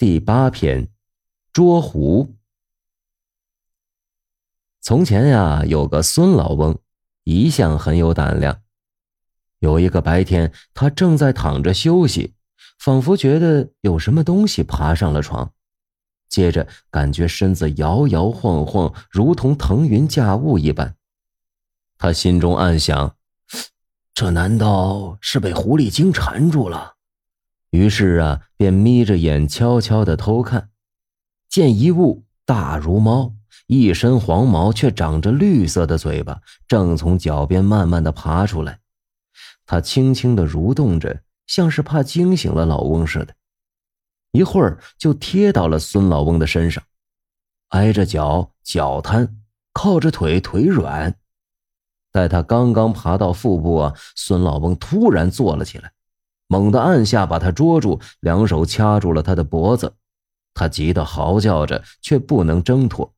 第八篇，捉狐。从前呀，有个孙老翁，一向很有胆量。有一个白天，他正在躺着休息，仿佛觉得有什么东西爬上了床，接着感觉身子摇摇晃晃，如同腾云驾雾一般。他心中暗想：这难道是被狐狸精缠住了？于是啊，便眯着眼悄悄的偷看，见一物大如猫，一身黄毛，却长着绿色的嘴巴，正从脚边慢慢的爬出来。它轻轻的蠕动着，像是怕惊醒了老翁似的。一会儿就贴到了孙老翁的身上，挨着脚脚瘫，靠着腿腿软。待他刚刚爬到腹部啊，孙老翁突然坐了起来。猛地按下，把他捉住，两手掐住了他的脖子。他急得嚎叫着，却不能挣脱。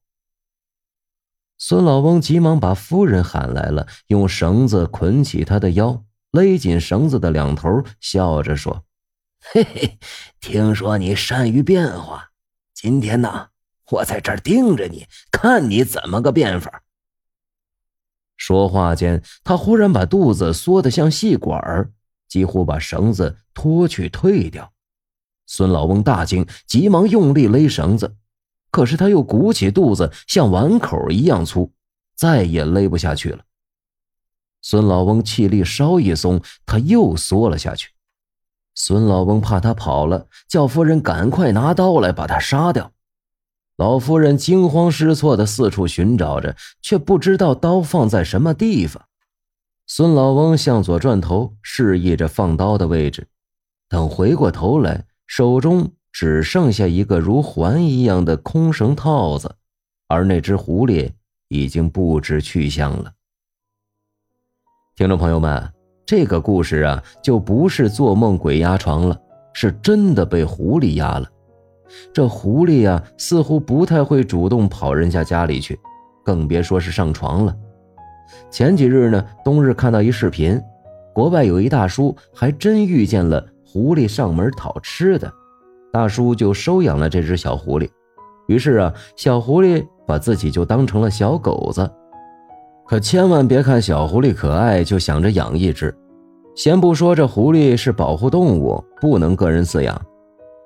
孙老翁急忙把夫人喊来了，用绳子捆起他的腰，勒紧绳子的两头，笑着说：“嘿嘿，听说你善于变化，今天呢，我在这儿盯着你，看你怎么个变法。”说话间，他忽然把肚子缩得像细管儿。几乎把绳子脱去退掉，孙老翁大惊，急忙用力勒绳子，可是他又鼓起肚子，像碗口一样粗，再也勒不下去了。孙老翁气力稍一松，他又缩了下去。孙老翁怕他跑了，叫夫人赶快拿刀来把他杀掉。老夫人惊慌失措的四处寻找着，却不知道刀放在什么地方。孙老翁向左转头，示意着放刀的位置。等回过头来，手中只剩下一个如环一样的空绳套子，而那只狐狸已经不知去向了。听众朋友们，这个故事啊，就不是做梦鬼压床了，是真的被狐狸压了。这狐狸呀，似乎不太会主动跑人家家里去，更别说是上床了。前几日呢，冬日看到一视频，国外有一大叔还真遇见了狐狸上门讨吃的，大叔就收养了这只小狐狸。于是啊，小狐狸把自己就当成了小狗子。可千万别看小狐狸可爱就想着养一只，先不说这狐狸是保护动物，不能个人饲养，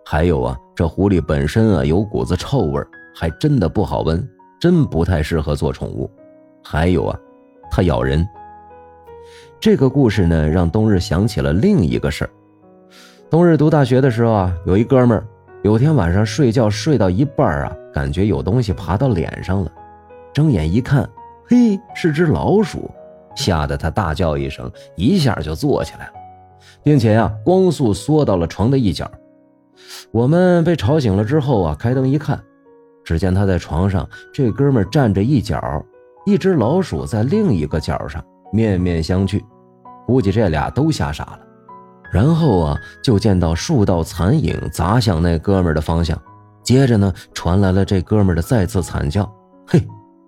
还有啊，这狐狸本身啊有股子臭味，还真的不好闻，真不太适合做宠物。还有啊。它咬人。这个故事呢，让冬日想起了另一个事儿。冬日读大学的时候啊，有一哥们儿，有天晚上睡觉睡到一半啊，感觉有东西爬到脸上了，睁眼一看，嘿，是只老鼠，吓得他大叫一声，一下就坐起来了，并且呀，光速缩到了床的一角。我们被吵醒了之后啊，开灯一看，只见他在床上，这哥们儿站着一角。一只老鼠在另一个角上面面相觑，估计这俩都吓傻了。然后啊，就见到数道残影砸向那哥们的方向，接着呢，传来了这哥们的再次惨叫：“嘿，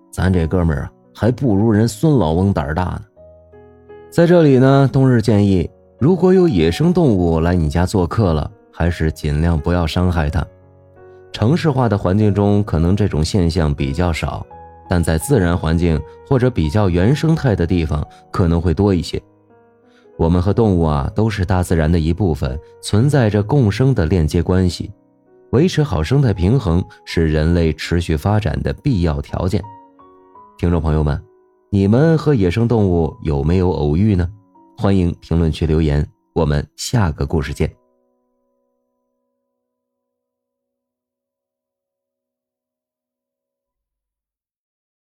咱这哥们啊，还不如人孙老翁胆大呢。”在这里呢，冬日建议，如果有野生动物来你家做客了，还是尽量不要伤害它。城市化的环境中，可能这种现象比较少。但在自然环境或者比较原生态的地方可能会多一些。我们和动物啊都是大自然的一部分，存在着共生的链接关系，维持好生态平衡是人类持续发展的必要条件。听众朋友们，你们和野生动物有没有偶遇呢？欢迎评论区留言，我们下个故事见。